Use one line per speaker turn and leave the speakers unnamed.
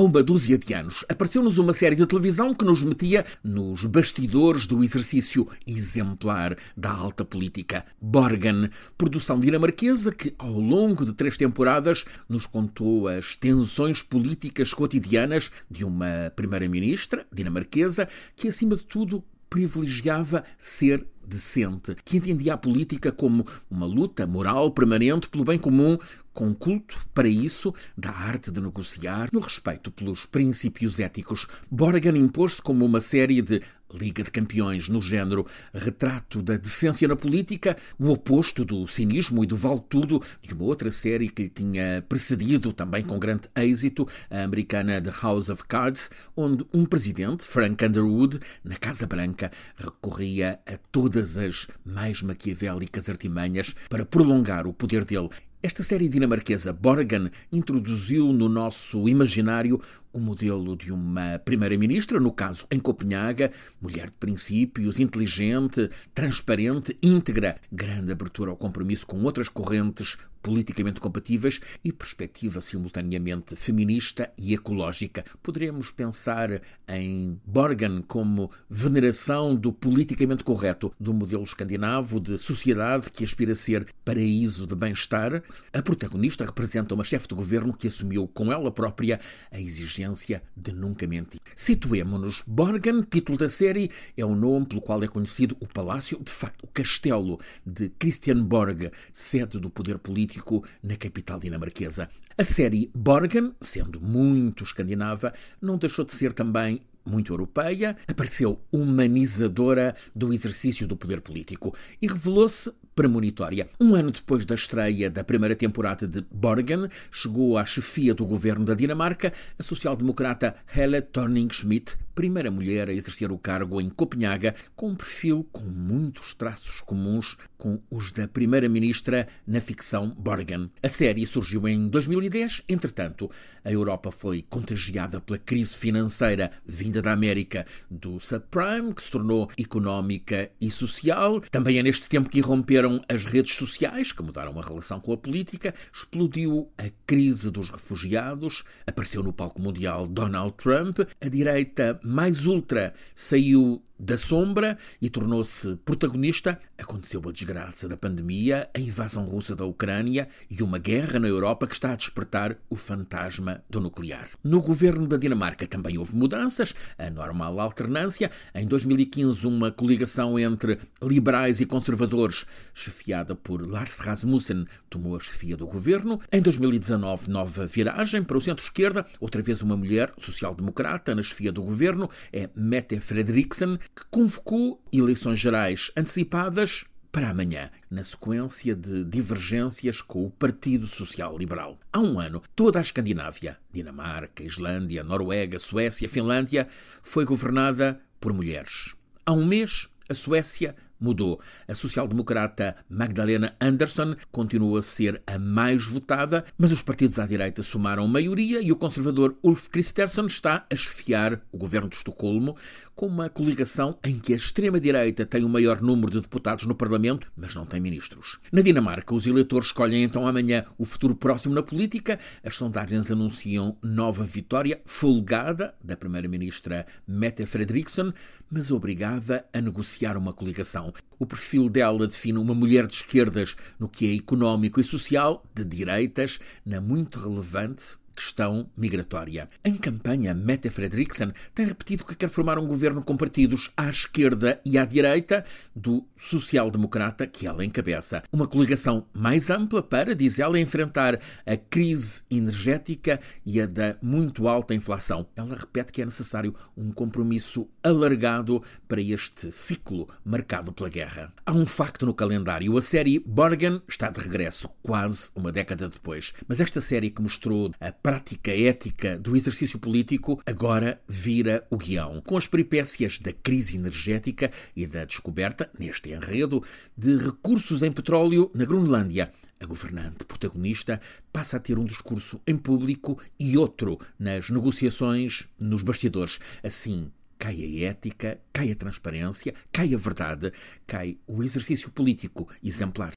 há uma dúzia de anos, apareceu-nos uma série de televisão que nos metia nos bastidores do exercício exemplar da alta política. Borgen, produção dinamarquesa que, ao longo de três temporadas, nos contou as tensões políticas cotidianas de uma primeira-ministra dinamarquesa que, acima de tudo, privilegiava ser decente, que entendia a política como uma luta moral permanente pelo bem comum, com culto, para isso, da arte de negociar, no respeito pelos princípios éticos. Borgen impôs-se como uma série de Liga de Campeões no género retrato da decência na política, o oposto do cinismo e do vale-tudo de uma outra série que lhe tinha precedido, também com grande êxito, a americana The House of Cards, onde um presidente, Frank Underwood, na Casa Branca, recorria a todas as mais maquiavélicas artimanhas para prolongar o poder dele. Esta série dinamarquesa Borgen introduziu no nosso imaginário o modelo de uma primeira-ministra, no caso em Copenhaga, mulher de princípios, inteligente, transparente, íntegra, grande abertura ao compromisso com outras correntes politicamente compatíveis e perspectiva simultaneamente feminista e ecológica. Poderemos pensar em Borgen como veneração do politicamente correto, do modelo escandinavo de sociedade que aspira a ser paraíso de bem-estar. A protagonista representa uma chefe de governo que assumiu com ela própria a exigência de nunca mentir. Situemo-nos. Borgen, título da série, é o nome pelo qual é conhecido o palácio, de facto, o castelo de Christianborg, sede do poder político na capital dinamarquesa. A série Borgen, sendo muito escandinava, não deixou de ser também muito europeia, apareceu humanizadora do exercício do poder político e revelou-se premonitória. Um ano depois da estreia da primeira temporada de Borgen, chegou à chefia do governo da Dinamarca a social-democrata Helle Thorning-Schmidt, primeira mulher a exercer o cargo em Copenhaga, com um perfil com muitos traços comuns com os da primeira-ministra na ficção Borgen. A série surgiu em 2010, entretanto, a Europa foi contagiada pela crise financeira vinda da América do subprime, que se tornou económica e social. Também é neste tempo que irromperam as redes sociais, que mudaram a relação com a política, explodiu a crise dos refugiados, apareceu no palco mundial Donald Trump, a direita mais ultra saiu da sombra e tornou-se protagonista, aconteceu a desgraça da pandemia, a invasão russa da Ucrânia e uma guerra na Europa que está a despertar o fantasma do nuclear. No governo da Dinamarca também houve mudanças, a normal alternância. Em 2015, uma coligação entre liberais e conservadores, chefiada por Lars Rasmussen, tomou a chefia do governo. Em 2019, nova viragem para o centro-esquerda, outra vez uma mulher social-democrata na chefia do governo, é Mette Frederiksen, que convocou eleições gerais antecipadas para amanhã, na sequência de divergências com o Partido Social Liberal. Há um ano, toda a Escandinávia, Dinamarca, Islândia, Noruega, Suécia, Finlândia, foi governada por mulheres. Há um mês, a Suécia mudou. A social-democrata Magdalena Andersson continua a ser a mais votada, mas os partidos à direita somaram maioria e o conservador Ulf Kristersson está a chefiar o governo de Estocolmo com uma coligação em que a extrema-direita tem o maior número de deputados no Parlamento, mas não tem ministros. Na Dinamarca, os eleitores escolhem então amanhã o futuro próximo na política. As sondagens anunciam nova vitória folgada da primeira-ministra Mette Frederiksen, mas obrigada a negociar uma coligação. O perfil dela define uma mulher de esquerdas no que é económico e social, de direitas, na muito relevante questão migratória. Em campanha, Mette Frederiksen tem repetido que quer formar um governo com partidos à esquerda e à direita do social-democrata que ela encabeça. Uma coligação mais ampla para, diz ela, enfrentar a crise energética e a da muito alta inflação. Ela repete que é necessário um compromisso alargado para este ciclo marcado pela guerra. Há um facto no calendário. A série Borgen está de regresso, quase uma década depois. Mas esta série que mostrou a prática ética do exercício político agora vira o guião, com as peripécias da crise energética e da descoberta, neste enredo, de recursos em petróleo na Groenlândia. A governante protagonista passa a ter um discurso em público e outro nas negociações nos bastidores. Assim, cai a ética, cai a transparência, cai a verdade, cai o exercício político exemplar.